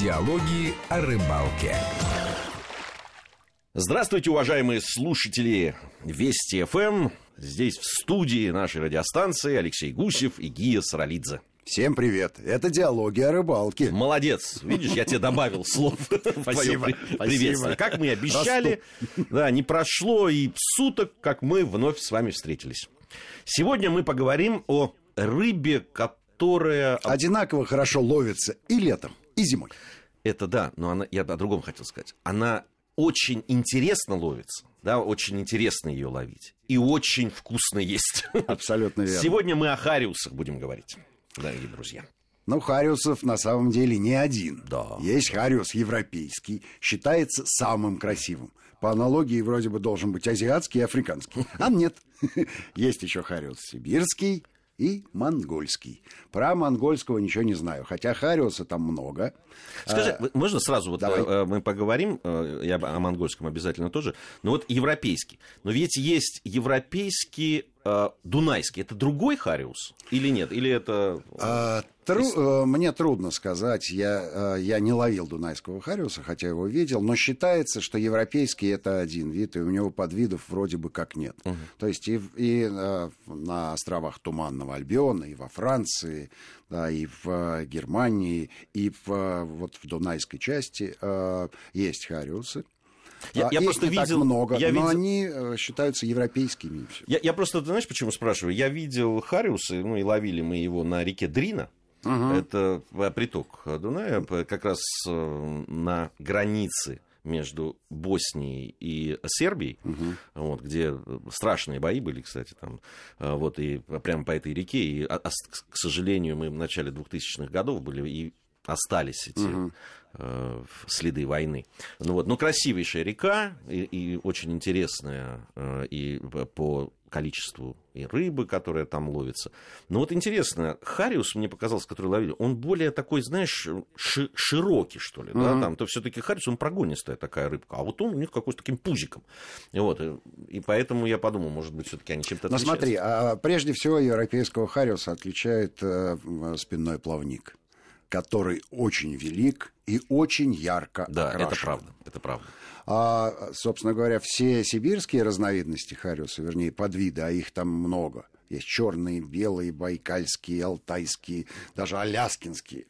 Диалоги о рыбалке. Здравствуйте, уважаемые слушатели Вести ФМ. Здесь в студии нашей радиостанции Алексей Гусев и Гия Саралидзе. Всем привет. Это диалоги о рыбалке. Молодец. Видишь, я тебе добавил слов. Спасибо. Приветствие. Как мы и обещали, да, не прошло и суток, как мы вновь с вами встретились. Сегодня мы поговорим о рыбе, которая... Одинаково хорошо ловится и летом, и зимой. Это да, но она, я о другом хотел сказать. Она очень интересно ловится, да, очень интересно ее ловить. И очень вкусно есть. Абсолютно верно. Сегодня мы о хариусах будем говорить, дорогие друзья. Ну, хариусов на самом деле не один. Да. Есть хариус европейский, считается самым красивым. По аналогии вроде бы должен быть азиатский и африканский. А нет. Есть еще хариус сибирский и монгольский. Про монгольского ничего не знаю, хотя хариуса там много. Скажи, вы- можно сразу вот давай. э, мы поговорим, э, я о монгольском обязательно тоже, но вот европейский. Но ведь есть европейский дунайский. Это другой хариус или нет? Или это... А, тру- э, Мне трудно сказать, я, э, я не ловил дунайского хариуса, хотя его видел, но считается, что европейский это один вид, и у него подвидов вроде бы как нет. То есть и, и э, на островах Туманного Альбиона, и во Франции, да, и в э, Германии, и в, э, вот в дунайской части э, есть хариусы. Я- А, я просто не так видел- много, я но видел- они э, считаются европейскими. Я, я просто, ты знаешь, почему спрашиваю? Я видел хариусы, ну и ловили мы его на реке Дрина. Это э, приток Дуная, как раз э, на границе между Боснией и Сербией, вот, где страшные бои были, кстати, там, э, вот, и прямо по этой реке, и, а- а к сожалению, мы в начале 2000-х годов были, и остались эти э, следы войны. Ну вот, но красивейшая река и, и очень интересная э, и по количеству и рыбы, которая там ловится. Но вот интересно, Хариус мне показался, который ловили, он более такой, знаешь, ши- широкий, что ли, да, там, то все-таки Хариус, он прогонистая такая рыбка, а вот он у них какой-то таким пузиком. И вот, и, и поэтому я подумал, может быть, все-таки они чем-то отличаются. смотри, а прежде всего европейского хариуса отличает э, спинной плавник, который очень велик и очень ярко Да, это окрашен. правда, это правда. А, собственно говоря, все сибирские разновидности хариуса, вернее, подвиды, а их там много. Есть черные, белые, байкальские, алтайские, даже аляскинские.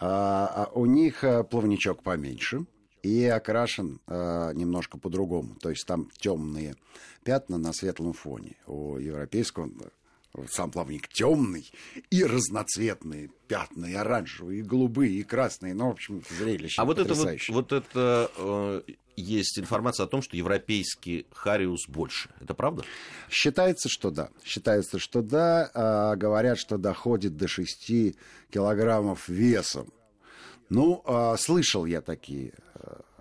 А, а у них а, плавничок поменьше и окрашен а, немножко по-другому. То есть там темные пятна на светлом фоне. У европейского э, сам плавник темный и разноцветные пятна, и оранжевые, и голубые, и красные. Ну, в общем, зрелище А вот это вот, вот это э, есть информация о том, что европейский хариус больше. Это правда? Считается, что да. Считается, что да. А, говорят, что доходит до 6 килограммов весом. Ну, а, слышал я такие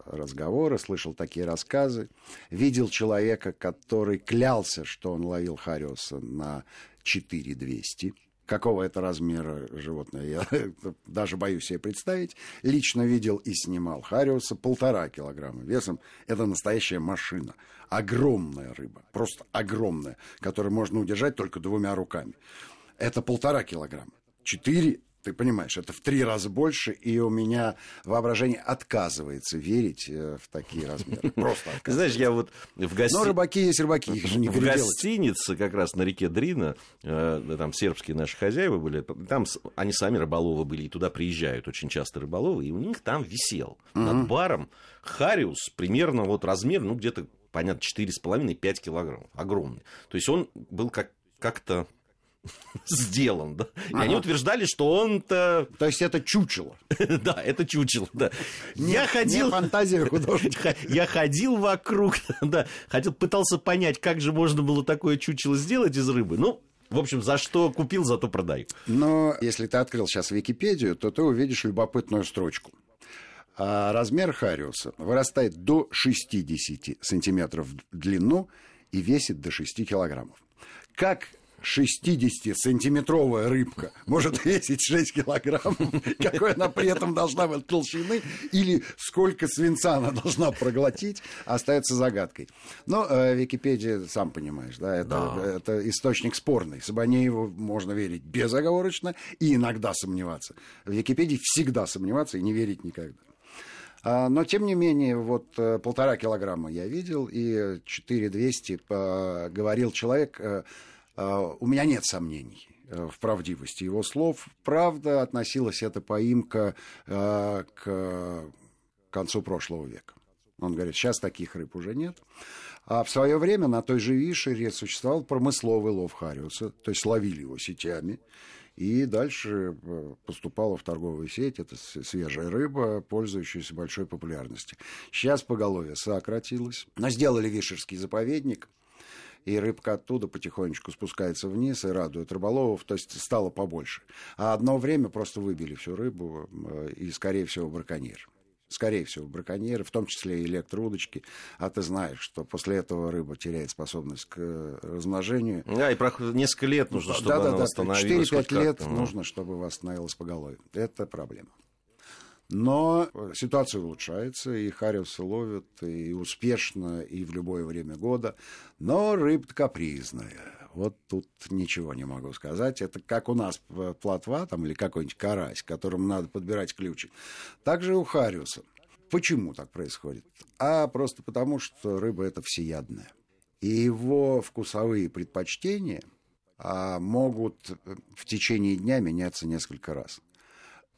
разговоры, слышал такие рассказы. Видел человека, который клялся, что он ловил хариуса на 4200. Какого это размера животное, я даже боюсь себе представить. Лично видел и снимал хариуса полтора килограмма весом. Это настоящая машина. Огромная рыба, просто огромная, которую можно удержать только двумя руками. Это полтора килограмма. Четыре, ты понимаешь, это в три раза больше, и у меня воображение отказывается верить э, в такие размеры. Просто отказывается. знаешь, я вот в гости... Но рыбаки есть рыбаки, их же не в гостинице как раз на реке Дрина, э, там сербские наши хозяева были, там они сами рыболовы были, и туда приезжают очень часто рыболовы, и у них там висел над баром хариус примерно вот размер, ну где-то, понятно, 4,5-5 килограммов, огромный. То есть он был как- как-то сделан, да. И они утверждали, что он-то, То есть это чучело. да, это чучело, да. Не- Я ходил... не фантазия художника. Я ходил вокруг, да, хотел, пытался понять, как же можно было такое чучело сделать из рыбы. Ну, в общем, за что купил, зато продаю. Но если ты открыл сейчас Википедию, то ты увидишь любопытную строчку. А размер хариуса вырастает до 60 сантиметров в длину и весит до 6 килограммов. Как 60-сантиметровая рыбка может весить 6 килограмм, какой она при этом должна быть толщины, или сколько свинца она должна проглотить, остается загадкой. Но э, Википедия, сам понимаешь, да, это, да. это источник спорный. Сабанееву можно верить безоговорочно и иногда сомневаться. В Википедии всегда сомневаться и не верить никогда. А, но, тем не менее, вот э, полтора килограмма я видел, и 4200 говорил человек, э, э, у меня нет сомнений в правдивости его слов. Правда, относилась эта поимка к концу прошлого века. Он говорит, сейчас таких рыб уже нет. А в свое время на той же Вишере существовал промысловый лов Хариуса, то есть ловили его сетями. И дальше э, поступала в торговую сеть. Это свежая рыба, пользующаяся большой популярностью. Сейчас поголовье сократилось. Но сделали Вишерский заповедник и рыбка оттуда потихонечку спускается вниз и радует рыболовов, то есть стало побольше. А одно время просто выбили всю рыбу э, и, скорее всего, браконьер скорее всего, браконьеры, в том числе и электроудочки. А ты знаешь, что после этого рыба теряет способность к э, размножению. Да, и проходит несколько лет нужно, чтобы да, она да, восстановилась. 4-5 лет ну. нужно, чтобы восстановилась поголовье. Это проблема. Но ситуация улучшается, и хариусы ловят, и успешно, и в любое время года. Но рыба капризная. Вот тут ничего не могу сказать. Это как у нас плотва там, или какой-нибудь карась, которому надо подбирать ключи. Также у хариуса. Почему так происходит? А просто потому, что рыба это всеядная. И его вкусовые предпочтения а, могут в течение дня меняться несколько раз.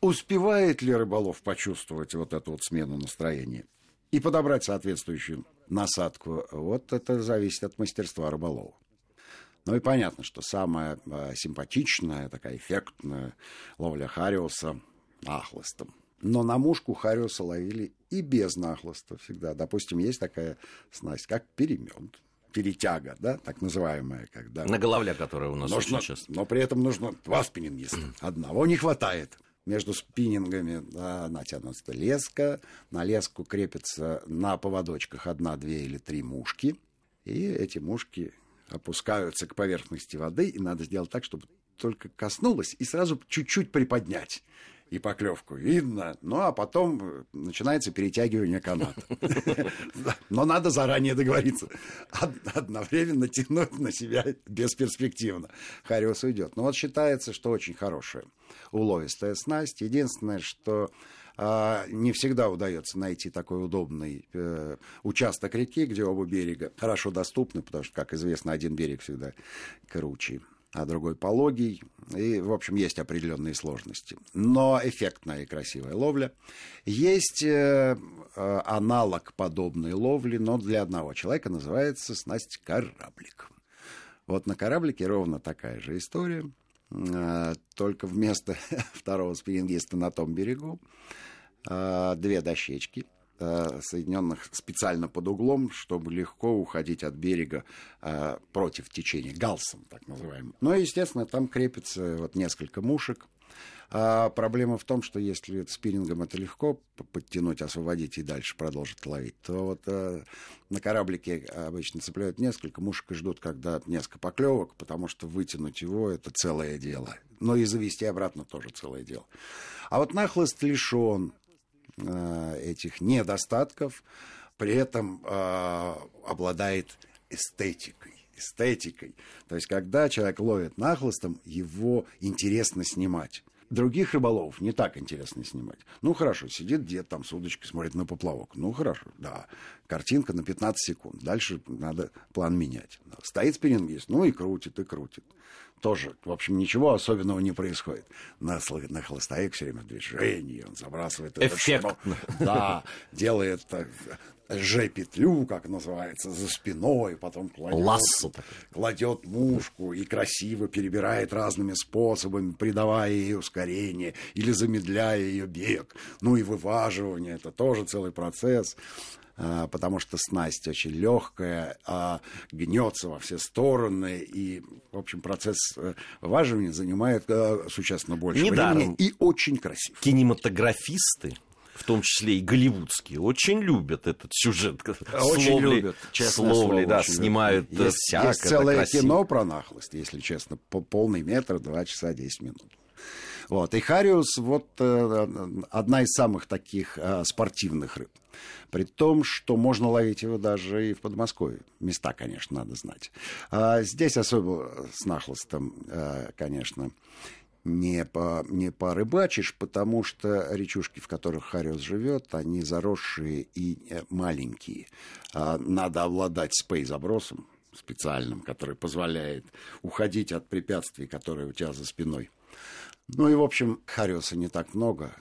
Успевает ли рыболов почувствовать вот эту вот смену настроения и подобрать соответствующую насадку? Вот это зависит от мастерства рыболова. Ну и понятно, что самая э, симпатичная, такая эффектная ловля хариуса нахлыстом. Но на мушку хариуса ловили и без нахлыста всегда. Допустим, есть такая снасть, как перемент перетяга, да, так называемая, когда... На головля, которая у нас нужно, очень часто. Но при этом нужно два спиннингиста. Одного не хватает. Между спиннингами да, натянута леска. На леску крепится на поводочках одна, две или три мушки. И эти мушки опускаются к поверхности воды, и надо сделать так, чтобы только коснулось, и сразу чуть-чуть приподнять. И поклевку видно, ну а потом начинается перетягивание каната. Но надо заранее договориться. Одновременно тянуть на себя бесперспективно. Хариус уйдет. Но вот считается, что очень хорошая уловистая снасть. Единственное, что а, не всегда удается найти такой удобный э, участок реки, где оба берега хорошо доступны, потому что, как известно, один берег всегда круче а другой пологий. И, в общем, есть определенные сложности. Но эффектная и красивая ловля. Есть э, э, аналог подобной ловли, но для одного человека называется снасть кораблик. Вот на кораблике ровно такая же история. Э, только вместо второго спиннингиста на том берегу э, две дощечки, соединенных специально под углом, чтобы легко уходить от берега против течения, галсом так называемым. Ну и, естественно, там крепится вот несколько мушек, а проблема в том, что если спиннингом это легко подтянуть, освободить и дальше продолжить ловить, то вот э, на кораблике обычно цепляют несколько мушек и ждут, когда несколько поклевок, потому что вытянуть его это целое дело. Но и завести обратно тоже целое дело. А вот нахлыст лишен э, этих недостатков, при этом э, обладает эстетикой эстетикой. То есть, когда человек ловит нахлыстом, его интересно снимать. Других рыболовов не так интересно снимать. Ну, хорошо, сидит дед там с удочкой, смотрит на поплавок. Ну, хорошо, да. Картинка на 15 секунд. Дальше надо план менять. Стоит спиннингист, ну и крутит, и крутит. Тоже, в общем, ничего особенного не происходит. На, на холостаек все время в движении, он забрасывает... Эффектно. Да, делает Ж-петлю, как называется, за спиной, потом кладет, Лассо кладет мушку и красиво перебирает разными способами, придавая ей ускорение или замедляя ее бег. Ну и вываживание, это тоже целый процесс потому что снасть очень легкая, а гнется во все стороны, и, в общем, процесс э, вываживания занимает э, существенно больше Недаром. времени и очень красив. Кинематографисты в том числе и голливудские, очень любят этот сюжет. Очень Словли, любят, словли, слово, да, очень снимают любят. Есть, всяко, есть целое красиво. кино про нахлость, если честно, по полный метр, два часа 10 минут. Вот. И хариус вот э, одна из самых таких э, спортивных рыб. При том, что можно ловить его даже и в Подмосковье. Места, конечно, надо знать. А здесь особо с нахлостом, э, конечно, не, по, не порыбачишь, потому что речушки, в которых хариус живет, они заросшие и маленькие. А, надо обладать спей-забросом специальным, который позволяет уходить от препятствий, которые у тебя за спиной. Ну и, в общем, хариуса не так много.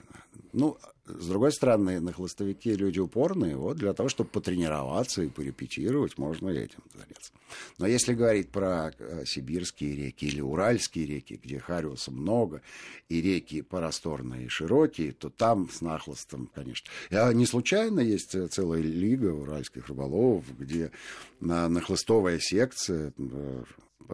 Ну, с другой стороны, на хлыстовике люди упорные, вот для того, чтобы потренироваться и порепетировать, можно этим заняться. Но если говорить про э, сибирские реки или уральские реки, где хариуса много, и реки просторные и широкие, то там с нахлостом, конечно. А не случайно есть э, целая лига уральских рыболовов, где на- нахлыстовая секция э,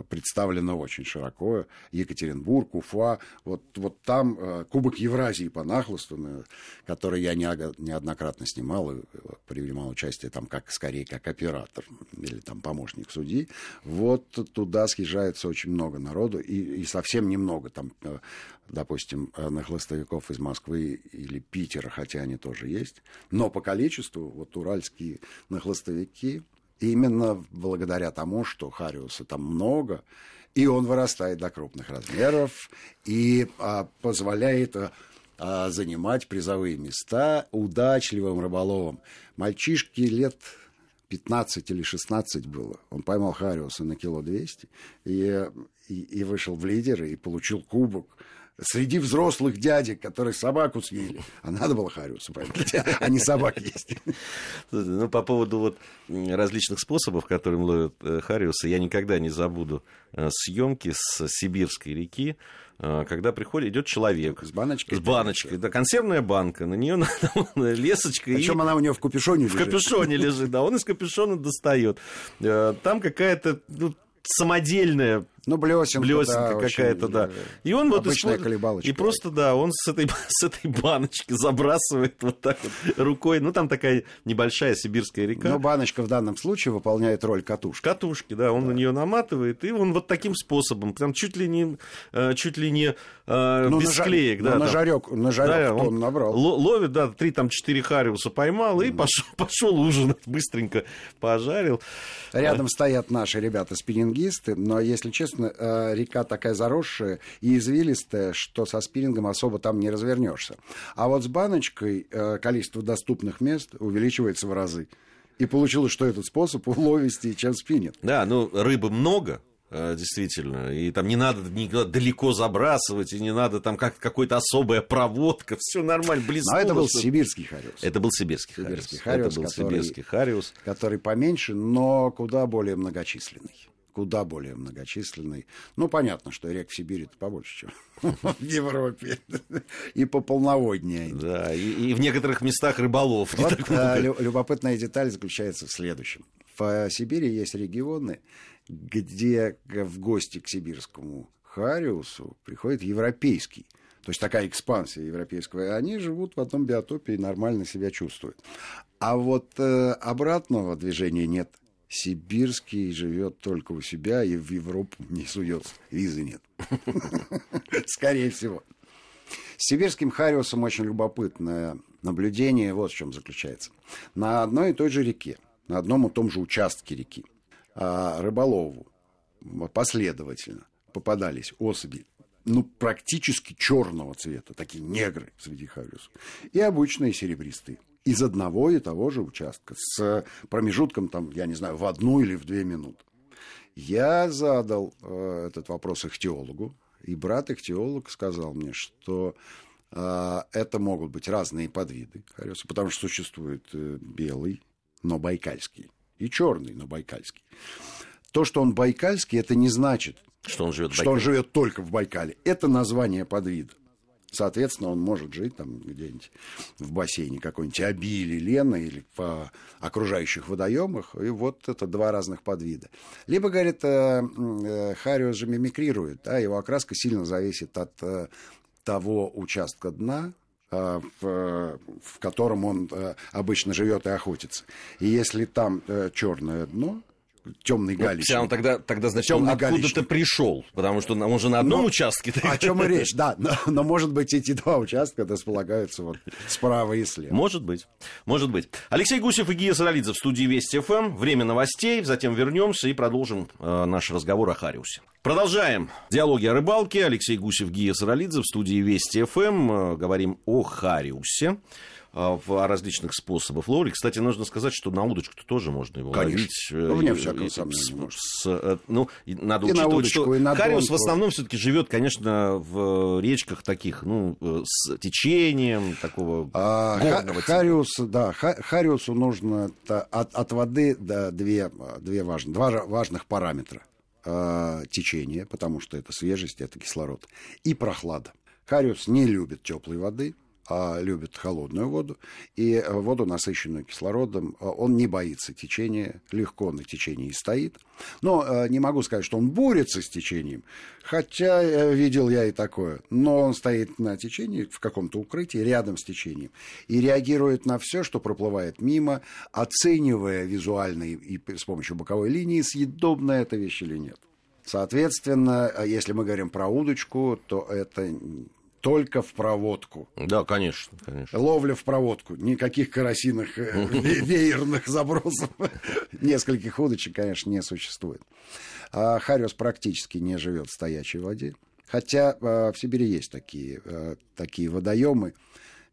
представлена очень широко. Екатеринбург, Уфа. Вот, вот там э, Кубок Евразии по нахлосту, на- который я неого- неоднократно снимал и э, принимал участие там как скорее как оператор или там помощник судьи. Вот туда съезжается очень много народу и, и совсем немного там, э, допустим, нахлыстовиков из Москвы или Питера, хотя они тоже есть. Но по количеству вот уральские нахлыстовики Именно благодаря тому, что хариуса там много, и он вырастает до крупных размеров и а, позволяет а, а, занимать призовые места удачливым рыболовам. Мальчишки лет 15 или 16 было. Он поймал хариуса на кило 200 и, и, и вышел в лидеры и получил кубок среди взрослых дядек, которые собаку съели. А надо было хариуса поймать, а не собак есть. Ну, по поводу вот различных способов, которым ловят э, хариуса, я никогда не забуду э, съемки с Сибирской реки, э, когда приходит, идет человек С баночкой? с баночкой, да, консервная банка, на нее лесочка и Причем она у него в капюшоне в лежит. капюшоне лежит, да, он из капюшона достает. Там какая-то ну, самодельная Ну, блесенка, блесенка да, какая-то, очень, да. э, И он вот использует- колебалочка. И просто, да, он с этой, с этой баночки забрасывает вот так вот рукой. Ну, там такая небольшая сибирская река. Но баночка в данном случае выполняет роль катушки. Катушки, да, он на нее наматывает, и он вот таким способом, прям чуть ли не, э, чуть ли не э, Ну, без на жар- склеек, ну, да. на там. жарек, на жарек Да, он, он набрал. ло- ловит, да, три там четыре хариуса поймал и пошел, пошел ужинать, быстренько пожарил. Рядом стоят наши ребята-спиннингисты, но, если честно, э, река такая заросшая и извилистая, что со спиннингом особо там не развернешься. А вот с баночкой э, количество доступных мест увеличивается в разы. И получилось, что этот способ уловистее, чем спиннинг. Да, ну рыбы много, э, действительно, и там не надо никуда далеко забрасывать, и не надо там как какой-то особая проводка, все нормально, близко. Но это был сибирский хариус. Это был сибирский, Сибирский хариус. хариус, Это был который- сибирский хариус. который поменьше, но куда более многочисленный. Куда более многочисленный. Ну, понятно, что рек в Сибири-то побольше, чем в Европе. И пополноводнее. Да, и, и в некоторых местах рыболов. Вот а, лю- любопытная деталь заключается в следующем. В Сибири есть регионы, где в гости к сибирскому хариусу приходит европейский. То есть такая экспансия европейского. И они живут в одном биотопе и нормально себя чувствуют. А вот э, обратного движения нет. Сибирский живет только у себя и в Европу не суется. Визы нет. Скорее всего. С сибирским хариусом очень любопытное наблюдение вот в чем заключается. На одной и той же реке, на одном и том же участке реки, а, рыболову последовательно попадались особи, ну, практически черного цвета, такие негры среди хариусов, и обычные серебристые. Из одного и того же участка, с промежутком, там, я не знаю, в одну или в две минуты. Я задал э, этот вопрос ихтиологу, и брат-ихтиолог сказал мне, что э, это могут быть разные подвиды хариуса, потому что существует э, белый, но байкальский, и черный, но байкальский. То, что он байкальский, это не значит, Что он живет что он живет только в Байкале. Это название подвида. Соответственно, он может жить там где-нибудь в бассейне какой-нибудь Аби или Лена или по окружающих водоемах. И вот это два разных подвида. Либо, говорит, э, э, Хариус же мимикрирует, да, его окраска сильно зависит от э, того участка дна, в, в котором он обычно живет и охотится. И если там черное дно, темный ну, галич. Он тогда, тогда значит, он откуда-то пришел, потому что он же на одном но, участке. О чем и речь, да. Но, но, может быть, эти два участка располагаются вот справа и слева. Может быть, может быть. Алексей Гусев и Гия Саралидзе в студии Вести ФМ. Время новостей, затем вернемся и продолжим э, наш разговор о Хариусе. Продолжаем диалоги о рыбалке. Алексей Гусев, Гия Саралидзе в студии Вести ФМ. Э, говорим о Хариусе. А, в различных способах ловли. Кстати, нужно сказать, что на удочку-то тоже можно его Конечно. ловить. Ну, вне всякого сомнения. С, э, ну, надо и учитывать, на удочку, что Хариус в основном все-таки живет, конечно, в речках таких, ну, э, с течением такого А, горного ха- Хариус, да, ха- Хариусу нужно от, от воды да, две, две важных, два важных параметра. А, течение, потому что это свежесть, это кислород, и прохлада. Хариус не любит теплой воды, а любит холодную воду, и э, воду, насыщенную кислородом, э, он не боится течения, легко на течении стоит. Но э, не могу сказать, что он борется с течением, хотя видел я и такое. Но он стоит на течении, в каком-то укрытии, рядом с течением, и реагирует на все, что проплывает мимо, оценивая визуально и, с помощью боковой линии, съедобная эта вещь или нет. Соответственно, если мы говорим про удочку, то это только в проводку. Да, конечно, конечно. Ловля в проводку. Никаких карасиных э, ве- веерных забросов. Нескольких удочек, конечно, не существует. А Хариус практически не живет в стоячей воде. Хотя э, в Сибири есть такие, э, такие водоемы,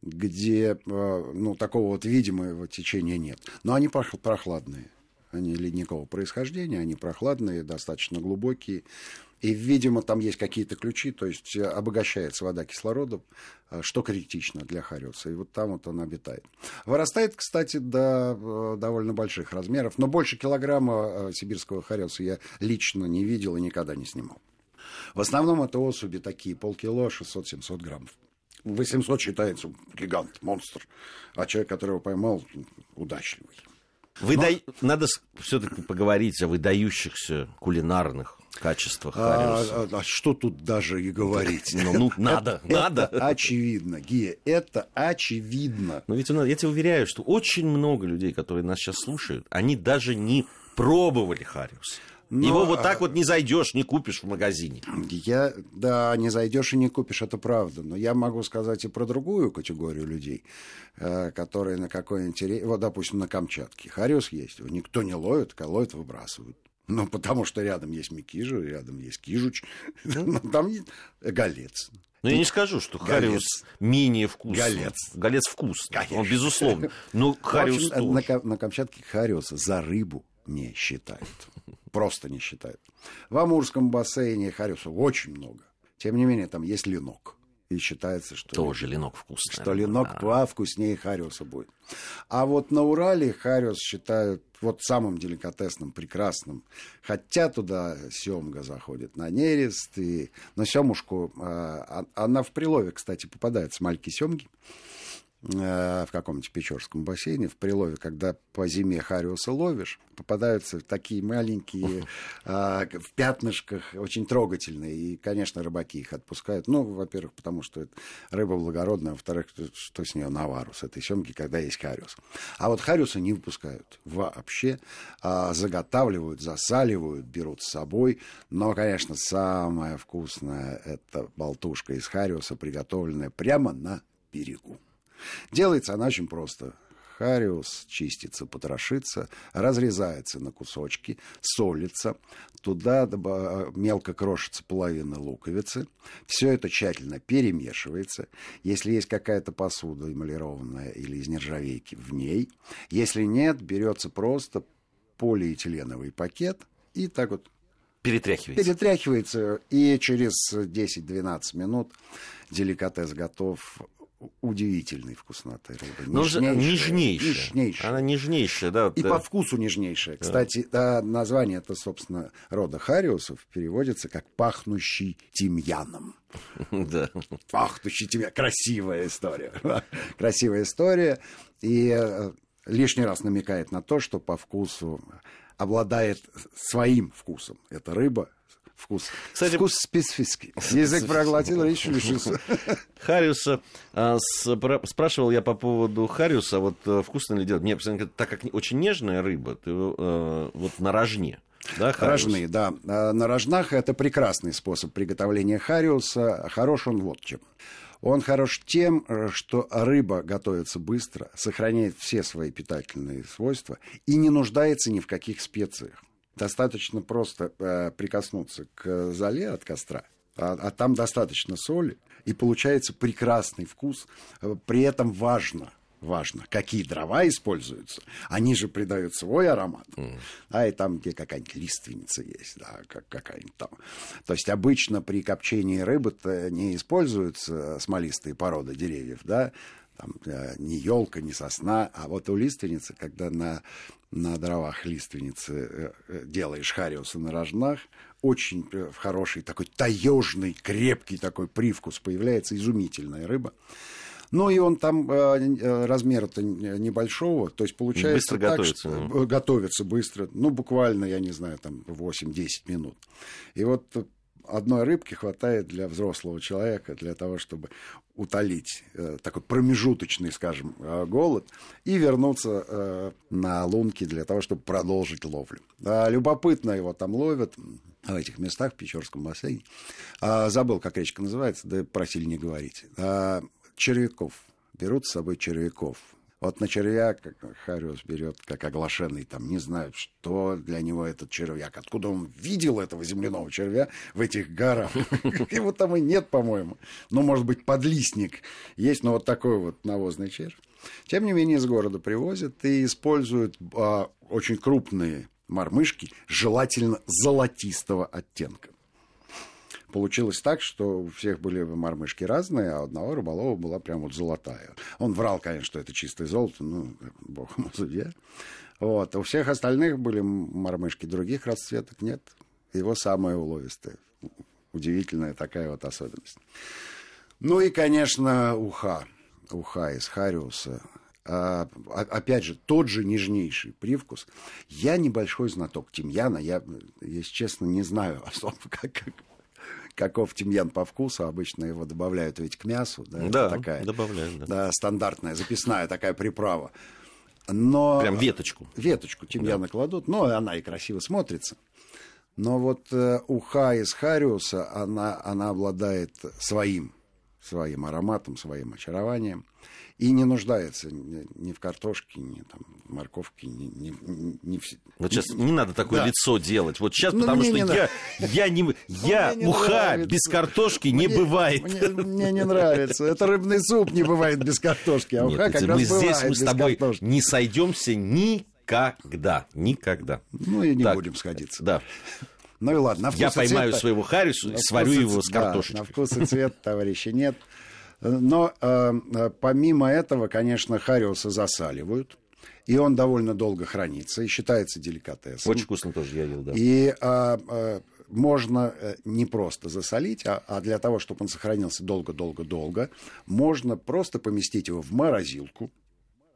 где э, ну, такого вот видимого течения нет. Но они прох- прохладные. Они ледникового происхождения, они прохладные, достаточно глубокие. И, видимо, там есть какие-то ключи, то есть э, обогащается вода кислородом, э, что критично для хариуса. И вот там вот он обитает. Вырастает, кстати, до э, довольно больших размеров, но больше килограмма сибирского хариуса я лично не видел и никогда не снимал. В основном это особи такие, полкило, 600-700 граммов. 800 считается гигант, монстр, а человек, которого поймал, удачливый. Выда- Надо все-таки поговорить о выдающихся кулинарных качествах А, а- а что тут даже и говорить? Ну, ну, надо, надо. Это очевидно, Гия, это очевидно. Но ведь я тебе уверяю, что очень много людей, которые нас сейчас слушают, они даже не пробовали Хариус. Но, Его вот а- так вот не зайдешь, не купишь в магазине. Я, да, не зайдешь и не купишь, это правда. Но я могу сказать и про другую категорию людей, э, которые на какой-нибудь... Вот, допустим, на Камчатке. Хариус есть, его никто не ловит, а ловит, выбрасывают. Ну, потому что рядом есть Микижа, рядом есть Кижуч, ну, там есть Голец. Но я не скажу, что Голец. Хариус менее вкусный. Голец. Голец вкусный, он Конечно. безусловно. Но Хариус общем, тоже. на, на Камчатке Хариуса за рыбу не считают. Просто не считают. В Амурском бассейне Хариуса очень много. Тем не менее, там есть ленок. И считается, что... Тоже ленок вкусный. что ленок вкуснее Хариуса будет. А вот на Урале Хариус считают вот самым деликатесным, прекрасным. Хотя туда семга заходит на нерест. И... Но семушку, э, а- она в прилове, кстати, попадается, маленькие семги э, в каком-нибудь Печорском бассейне, в прилове, когда по зиме хариуса ловишь, попадаются такие маленькие, э, в пятнышках, очень трогательные. И, конечно, рыбаки их отпускают. Ну, во-первых, потому что это рыба благородная, во-вторых, что с нее навару, с этой семги, когда есть хариус. А вот хариуса не выпускают вообще. А, заготавливают, засаливают, берут с собой. Но, конечно, самая вкусная это болтушка из хариуса, приготовленная прямо на берегу. Делается она очень просто. Хариус чистится, потрошится, разрезается на кусочки, солится, туда мелко крошится половина луковицы. Все это тщательно перемешивается. Если есть какая-то посуда эмалированная или из нержавейки, в ней. Если нет, берется просто полиэтиленовый пакет и так вот Перетряхивается. перетряхивается, и через 10-12 минут деликатес готов удивительной вкусноты рыбы. Но же нежнейшая. Нежнейшая. Она нежнейшая, да. И да. по вкусу нежнейшая. Кстати, да, название это, собственно, рода хариусов переводится как «пахнущий тимьяном». Да. Пахнущий тимьян. Красивая история. Красивая история. И э, лишний раз намекает на то, что по вкусу обладает своим вкусом. Эта рыба Вкус. Кстати, Вкус специфический. Язык проглотил, речь лишился. Хариуса. А, спрашивал я по поводу Хариуса, вот э, вкусно ли делать. Мне, так как очень нежная рыба, ты, э, вот на рожне. Да, Рожные, да. А, на рожнах это прекрасный способ приготовления хариуса. Хорош он вот чем. Он хорош тем, что рыба готовится быстро, сохраняет все свои питательные свойства и не нуждается ни в каких специях. Достаточно просто э, прикоснуться к зале от костра, а, а там достаточно соли, и получается прекрасный вкус. Э, при этом важно, важно, какие дрова используются. Они же придают свой аромат. Mm. А и там, где какая-нибудь лиственница есть, да, как какая-нибудь там. То есть обычно при копчении рыбы не используются смолистые породы деревьев, да, там, э, не елка, не сосна, а вот у лиственницы, когда на, на дровах лиственницы э, э, делаешь хариуса на рожнах, очень хороший такой таежный, крепкий такой привкус появляется, изумительная рыба. Ну и он там размера-то небольшого, то есть получается быстро так, готовится. Что, готовится быстро, ну буквально, я не знаю, там 8-10 минут. И вот одной рыбки хватает для взрослого человека, для того, чтобы утолить э, такой промежуточный, скажем, э, голод и вернуться э, на лунки для того, чтобы продолжить ловлю. А, любопытно его там ловят в этих местах, в Печорском бассейне. А, забыл, как речка называется, да просили не говорить. А, червяков. Берут с собой червяков. Вот на червяк Хариус берет как оглашенный, там не знают, что для него этот червяк. Откуда он видел этого земляного червя в этих горах? Его там и нет, по-моему. Ну, может быть, подлистник есть, но вот такой вот навозный червь. Тем не менее, из города привозят и используют а, очень крупные мормышки, желательно золотистого оттенка получилось так, что у всех были мормышки разные, а одного рыболова была прям вот золотая. Он врал, конечно, что это чистое золото, ну, бог ему судья. Вот. У всех остальных были мормышки других расцветок, нет. Его самая уловистая. Удивительная такая вот особенность. Ну и, конечно, уха. Уха из Хариуса. А, опять же, тот же нежнейший привкус. Я небольшой знаток тимьяна. Я, если честно, не знаю особо, как, как, каков тимьян по вкусу, обычно его добавляют ведь к мясу. Да, да такая, добавляют. Да. да. стандартная, записная такая приправа. Но... Прям веточку. Веточку тимьяна да. кладут, но она и красиво смотрится. Но вот э, уха из хариуса, она, она обладает своим, своим ароматом, своим очарованием и не нуждается ни в картошке, ни там, в морковке, ни, ни, ни в... Вот сейчас не надо такое да. лицо делать. Вот сейчас, ну, потому что я, я, не, я не уха без картошки мне, не бывает. Мне, мне не нравится. Это рыбный суп не бывает без картошки, а Нет, уха как мы раз здесь мы с тобой картошки. не сойдемся никогда. Никогда. Ну и не так, будем сходиться. Да. Ну и ладно. Я поймаю цвет, своего Харрису и сварю его с картошечкой. Да, на вкус и цвет, товарищи, нет. Но э, э, помимо этого, конечно, хариуса засаливают. И он довольно долго хранится и считается деликатесом. Очень вкусно тоже я ел, да. И а, а, можно не просто засолить, а, а для того, чтобы он сохранился долго-долго-долго, можно просто поместить его в морозилку,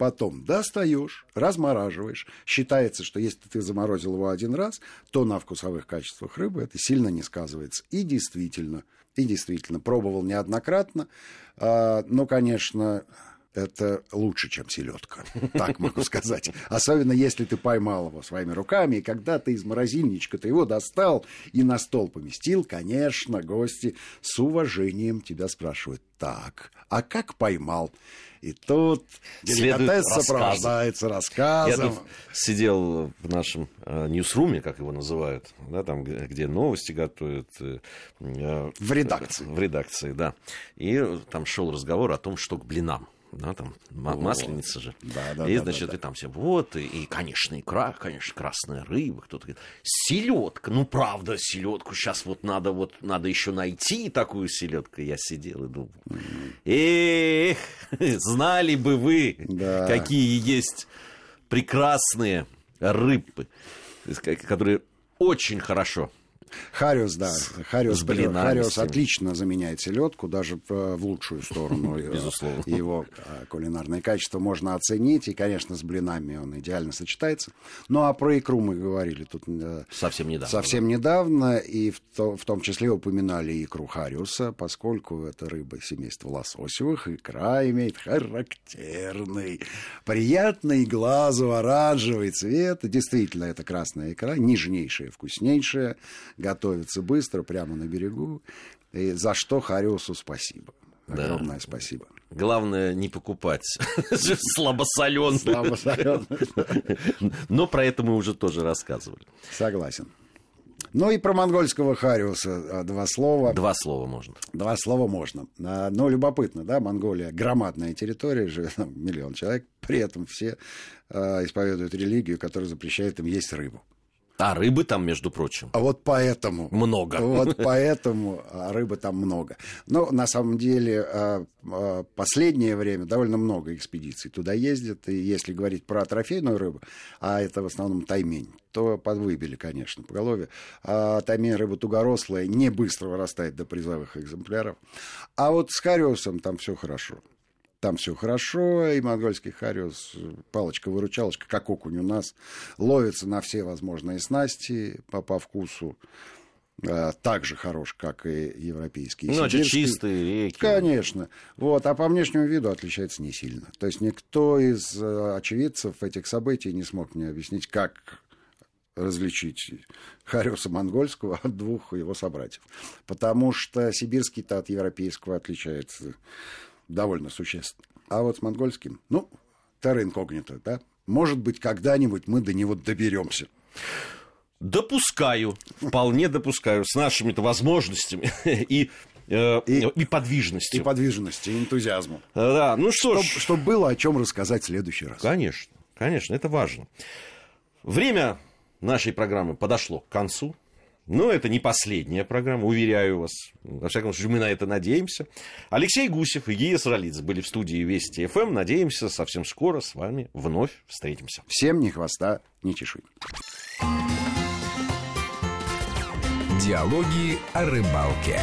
потом достаешь, размораживаешь. Считается, что если ты заморозил его один раз, то на вкусовых качествах рыбы это сильно не сказывается. И действительно, и действительно, пробовал неоднократно. А, но, конечно, это лучше, чем селедка, так могу сказать. Особенно если ты поймал его своими руками, и когда ты из морозильничка ты его достал и на стол поместил, конечно, гости с уважением тебя спрашивают, так, а как поймал? И тут деликатес сопровождается рассказом. Я тут сидел в нашем э, ньюсруме, как его называют, да, там, где новости готовят. Э, в редакции. В редакции, да. И там шел разговор о том, что к блинам да, там вот. масленица же. Да, да, и, да, значит, да, да. и там все, вот, и, и, конечно, икра, конечно, красная рыба, кто-то говорит, селедка, ну, правда, селедку сейчас вот надо, вот, надо еще найти такую селедку. Я сидел и думал, эх, знали бы вы, да. какие есть прекрасные рыбы, которые очень хорошо Хариус, да. Хариус, с блинами, Хариус отлично заменяет селедку, даже в в лучшую сторону. э, Безусловно. Его э, кулинарные качества можно оценить, и, конечно, с блинами он идеально сочетается. Ну, а про икру мы говорили тут э, Совсем недавно. совсем недавно, и в, то- в том числе упоминали икру Хариуса, поскольку это рыба семейства лососевых, икра имеет характерный, приятный глазу оранжевый цвет. Действительно, это красная икра, нежнейшая, вкуснейшая, готовится быстро, прямо на берегу. И за что Хариусу спасибо. Да. Огромное спасибо. Главное не покупать слабосоленую. Слабосолёный. Но про это мы уже тоже рассказывали. Согласен. Ну и про монгольского Хариуса а, два слова. Два слова можно. Два слова можно. А, Но любопытно, да, Монголия громадная территория, живет миллион человек, при этом все а, исповедуют религию, которая запрещает им есть рыбу. А рыбы там, между прочим, А вот поэтому... много. Вот поэтому а, рыбы там много. Но на самом деле а, а, последнее время довольно много экспедиций туда ездят. И если говорить про трофейную рыбу, а это в основном таймень, то подвыбили, конечно, по голове. А таймень рыба тугорослая, не быстро вырастает до призовых экземпляров. А вот с хариусом там все хорошо. Там все хорошо, и монгольский хариус, палочка-выручалочка, как окунь у нас, ловится на все возможные снасти по, по вкусу. А, так же хорош, как и европейские. Ну, сибирские. чистые реки. Конечно. Вот. А по внешнему виду отличается не сильно. То есть никто из э, очевидцев этих событий не смог мне объяснить, как различить Хариуса монгольского от двух его собратьев. Потому что сибирский-то от европейского отличается довольно существенно. А вот с монгольским, ну, терра инкогнито, да? Может быть, когда-нибудь мы до него доберемся. Допускаю, вполне допускаю, с нашими-то возможностями и, э, И- и И подвижностью. подвижности, и энтузиазму. Да, ну что Чтоб, ж, чтоб было о чем рассказать в следующий раз. конечно, конечно, это важно. Время нашей программы подошло к концу. Но это не последняя программа, уверяю вас. Во всяком случае, мы на это надеемся. Алексей Гусев и Гия Саралидзе были в студии Вести ФМ. Надеемся, совсем скоро с вами вновь встретимся. Всем ни хвоста, ни чешуй. Диалоги о рыбалке.